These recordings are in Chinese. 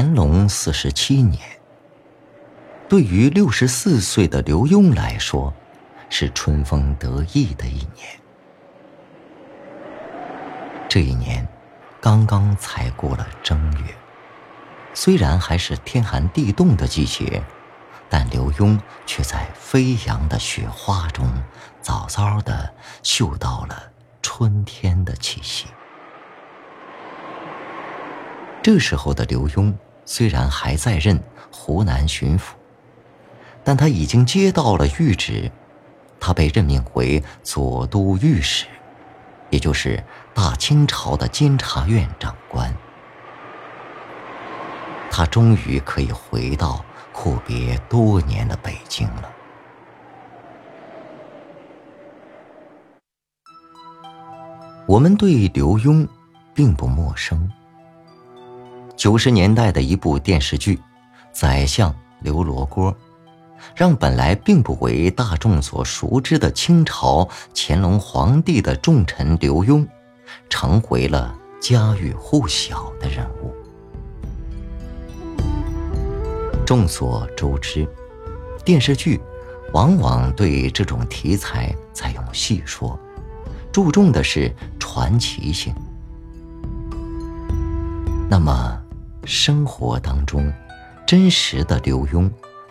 乾隆四十七年，对于六十四岁的刘墉来说，是春风得意的一年。这一年，刚刚才过了正月，虽然还是天寒地冻的季节，但刘墉却在飞扬的雪花中，早早的嗅到了春天的气息。这时候的刘墉虽然还在任湖南巡抚，但他已经接到了谕旨，他被任命为左都御史，也就是大清朝的监察院长官。他终于可以回到阔别多年的北京了。我们对刘墉并不陌生。九十年代的一部电视剧《宰相刘罗锅》，让本来并不为大众所熟知的清朝乾隆皇帝的重臣刘墉，成为了家喻户晓的人物。众所周知，电视剧往往对这种题材采用戏说，注重的是传奇性。那么。生活当中，真实的刘墉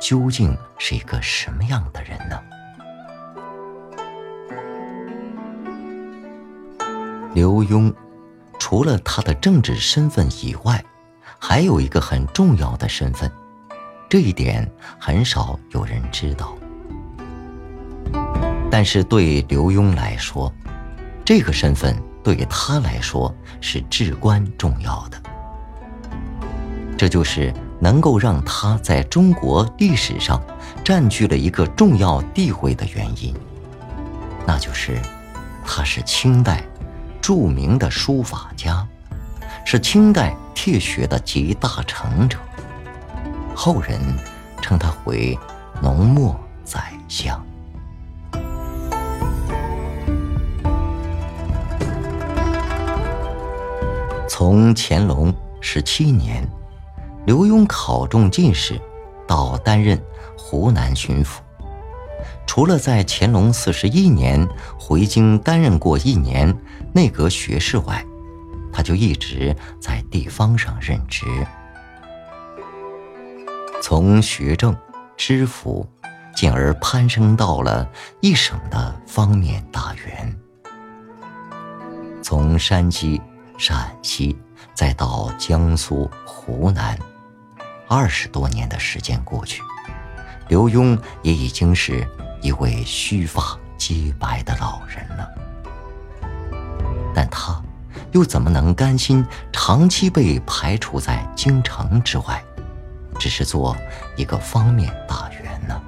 究竟是一个什么样的人呢？刘墉除了他的政治身份以外，还有一个很重要的身份，这一点很少有人知道。但是对刘墉来说，这个身份对他来说是至关重要的。这就是能够让他在中国历史上占据了一个重要地位的原因，那就是他是清代著名的书法家，是清代帖学的集大成者，后人称他为“浓墨宰相”。从乾隆十七年。刘墉考中进士，到担任湖南巡抚。除了在乾隆四十一年回京担任过一年内阁学士外，他就一直在地方上任职。从学政、知府，进而攀升到了一省的方面大员。从山西、陕西，再到江苏、湖南。二十多年的时间过去，刘墉也已经是一位须发皆白的老人了。但他又怎么能甘心长期被排除在京城之外，只是做一个方面大员呢？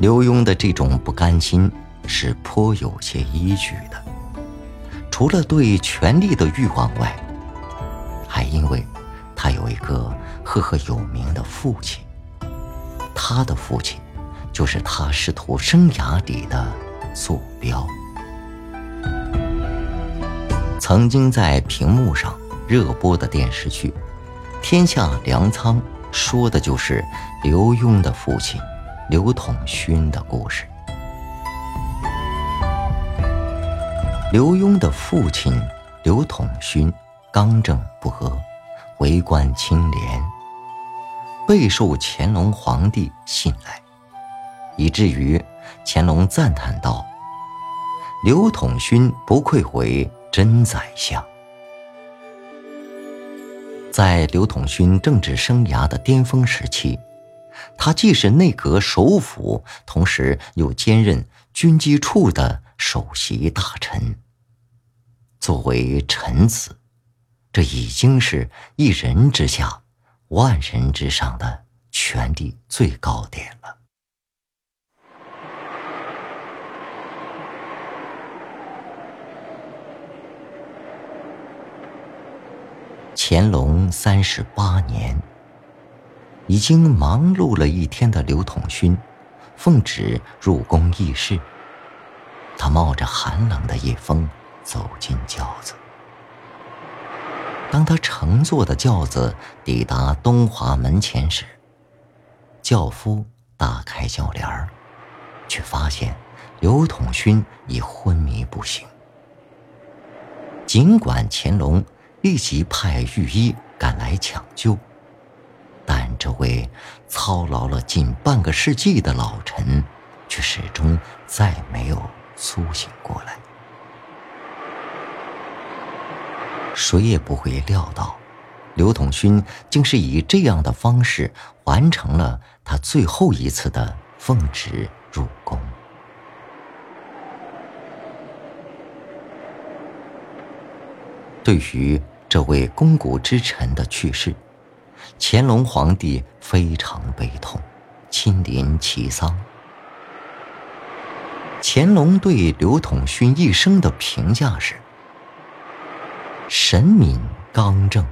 刘墉的这种不甘心是颇有些依据的，除了对权力的欲望外。还因为，他有一个赫赫有名的父亲，他的父亲，就是他仕途生涯里的坐标。曾经在屏幕上热播的电视剧《天下粮仓》，说的就是刘墉的父亲刘统勋的故事。刘墉的父亲刘统勋。刚正不阿，为官清廉，备受乾隆皇帝信赖，以至于乾隆赞叹道：“刘统勋不愧为真宰相。”在刘统勋政治生涯的巅峰时期，他既是内阁首辅，同时又兼任军机处的首席大臣。作为臣子。这已经是一人之下，万人之上的权力最高点了。乾隆三十八年，已经忙碌了一天的刘统勋，奉旨入宫议事。他冒着寒冷的夜风走进轿子。当他乘坐的轿子抵达东华门前时，轿夫打开轿帘儿，却发现刘统勋已昏迷不醒。尽管乾隆立即派御医赶来抢救，但这位操劳了近半个世纪的老臣，却始终再没有苏醒过来。谁也不会料到，刘统勋竟是以这样的方式完成了他最后一次的奉旨入宫。对于这位肱骨之臣的去世，乾隆皇帝非常悲痛，亲临其丧。乾隆对刘统勋一生的评价是。神敏刚正，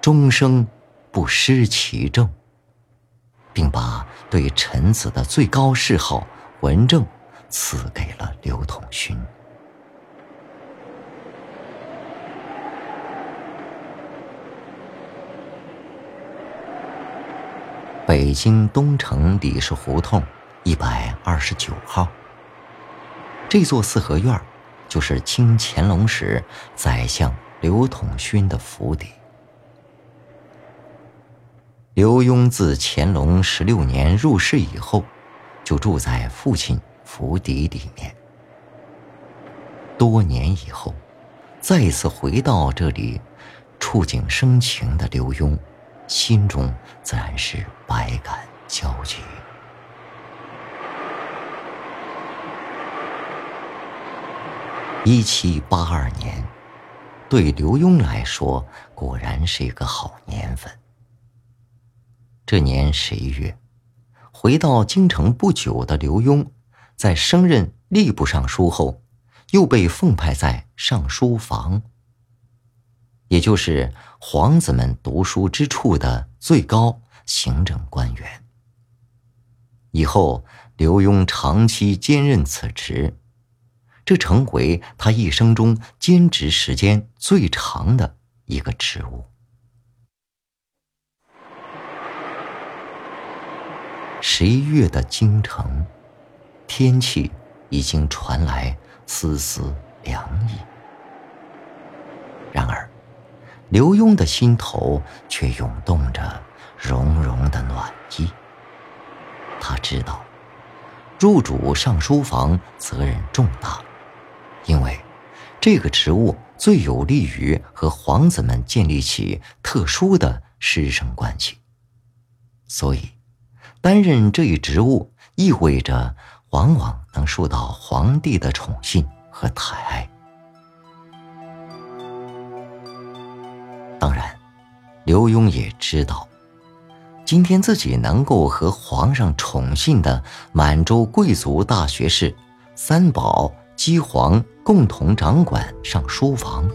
终生不失其正，并把对臣子的最高谥号“文正”赐给了刘统勋。北京东城李氏胡同一百二十九号，这座四合院就是清乾隆时宰相。刘统勋的府邸。刘墉自乾隆十六年入仕以后，就住在父亲府邸里面。多年以后，再次回到这里，触景生情的刘墉，心中自然是百感交集。一七八二年。对刘墉来说，果然是一个好年份。这年十一月，回到京城不久的刘墉，在升任吏部尚书后，又被奉派在尚书房，也就是皇子们读书之处的最高行政官员。以后，刘墉长期兼任此职。这成为他一生中兼职时间最长的一个职务。十一月的京城，天气已经传来丝丝凉意。然而，刘墉的心头却涌动着融融的暖意。他知道，入主尚书房责任重大。因为，这个职务最有利于和皇子们建立起特殊的师生关系，所以，担任这一职务意味着往往能受到皇帝的宠信和抬爱。当然，刘墉也知道，今天自己能够和皇上宠信的满洲贵族大学士三宝。姬皇共同掌管上书房，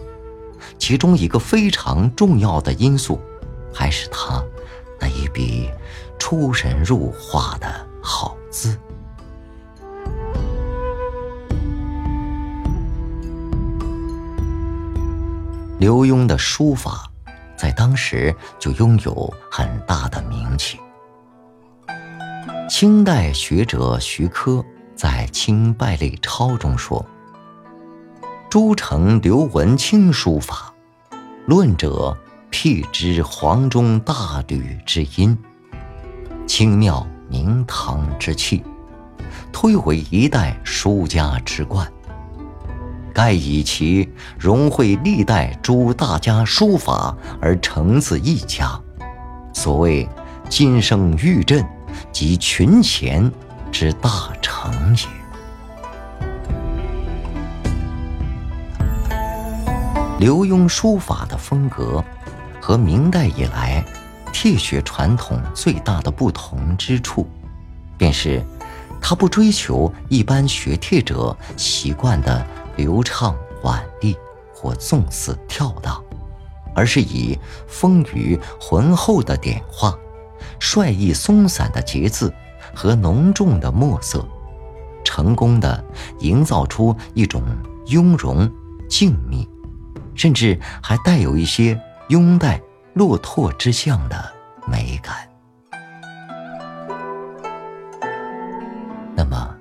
其中一个非常重要的因素，还是他那一笔出神入化的好字。刘墉的书法，在当时就拥有很大的名气。清代学者徐珂。在《清败类钞》中说：“诸城刘文清书法，论者辟之黄钟大吕之音，清妙明堂之气，推为一代书家之冠。盖以其融汇历代诸大家书法而成自一家，所谓今生玉振及群贤。”之大成也。刘墉书法的风格，和明代以来帖学传统最大的不同之处，便是他不追求一般学帖者习惯的流畅婉丽或纵肆跳荡，而是以丰腴浑厚的点画、率意松散的节字。和浓重的墨色，成功的营造出一种雍容、静谧，甚至还带有一些拥戴落拓之象的美感。那么，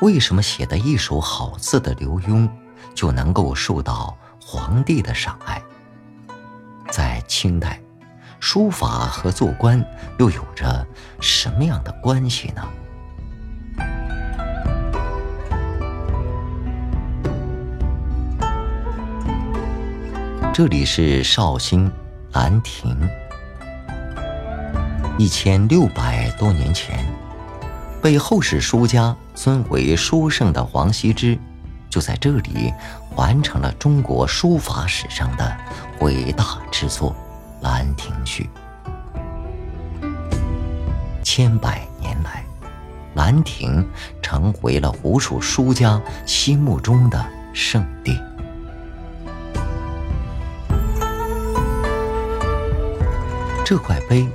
为什么写得一手好字的刘墉就能够受到皇帝的赏爱？在清代，书法和做官又有着什么样的关系呢？这里是绍兴兰亭，一千六百多年前，被后世书家尊为书圣的王羲之，就在这里完成了中国书法史上的伟大之作《兰亭序》。千百年来，兰亭成为了无数书家心目中的圣地。这块碑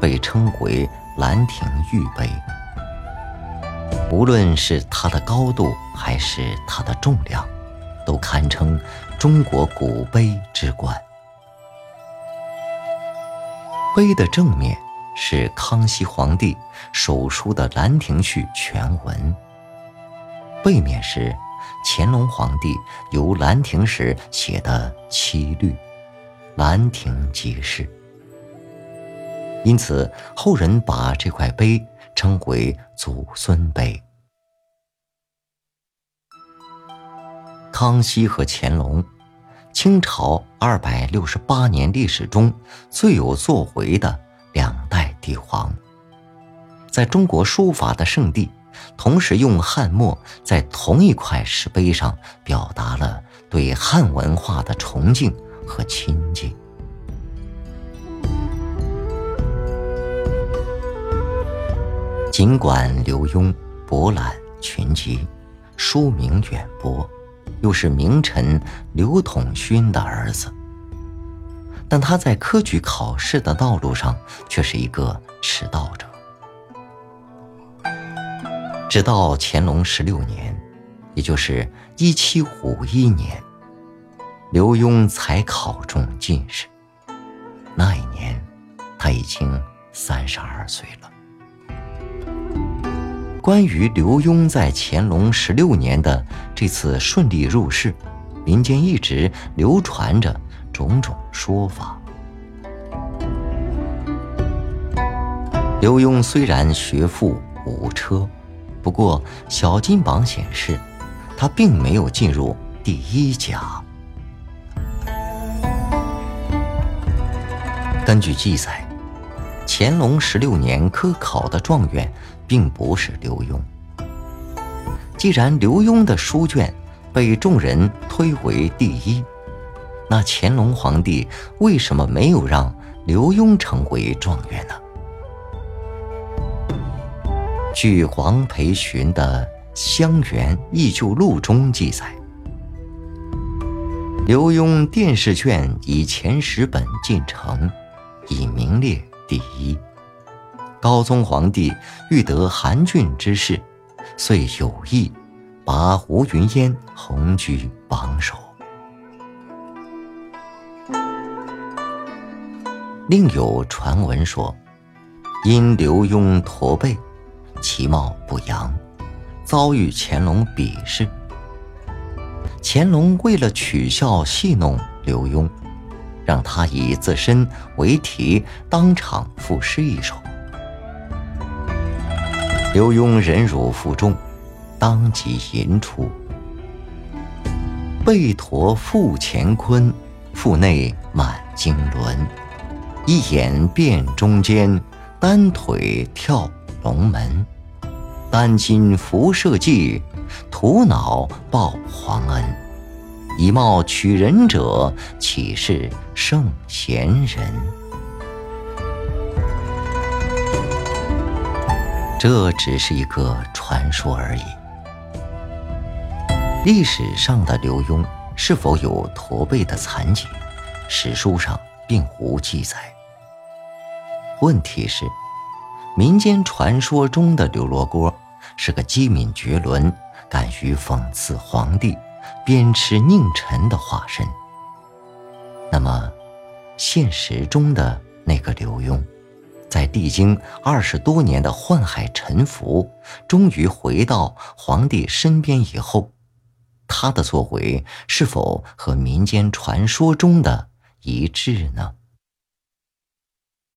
被称为“兰亭玉碑”，无论是它的高度还是它的重量，都堪称中国古碑之冠。碑的正面是康熙皇帝手书的《兰亭序》全文，背面是乾隆皇帝游兰亭时写的七律《兰亭集释》。因此，后人把这块碑称为“祖孙碑”。康熙和乾隆，清朝二百六十八年历史中最有作为的两代帝皇，在中国书法的圣地，同时用汉墨在同一块石碑上表达了对汉文化的崇敬和亲近。尽管刘墉博览群集，书名远播，又是名臣刘统勋的儿子，但他在科举考试的道路上却是一个迟到者。直到乾隆十六年，也就是一七五一年，刘墉才考中进士。那一年，他已经三十二岁了。关于刘墉在乾隆十六年的这次顺利入仕，民间一直流传着种种说法。刘墉虽然学富五车，不过小金榜显示，他并没有进入第一甲。根据记载，乾隆十六年科考的状元。并不是刘墉。既然刘墉的书卷被众人推为第一，那乾隆皇帝为什么没有让刘墉成为状元呢？据黄培寻的《襄垣忆旧录》中记载，刘墉殿试卷以前十本进城，已名列第一。高宗皇帝欲得韩俊之士，遂有意拔胡云烟红居榜首。另有传闻说，因刘墉驼背，其貌不扬，遭遇乾隆鄙视。乾隆为了取笑戏弄刘墉，让他以自身为题，当场赋诗一首。刘墉忍辱负重，当即吟出：“背驼负乾坤，腹内满经纶。一眼辨中间，单腿跳龙门。丹心辐射计，徒脑报皇恩。以貌取人者，岂是圣贤人？”这只是一个传说而已。历史上的刘墉是否有驼背的残疾，史书上并无记载。问题是，民间传说中的刘罗锅是个机敏绝伦、敢于讽刺皇帝、鞭笞佞臣的化身。那么，现实中的那个刘墉，在历经二十多年的宦海沉浮，终于回到皇帝身边以后，他的作为是否和民间传说中的一致呢？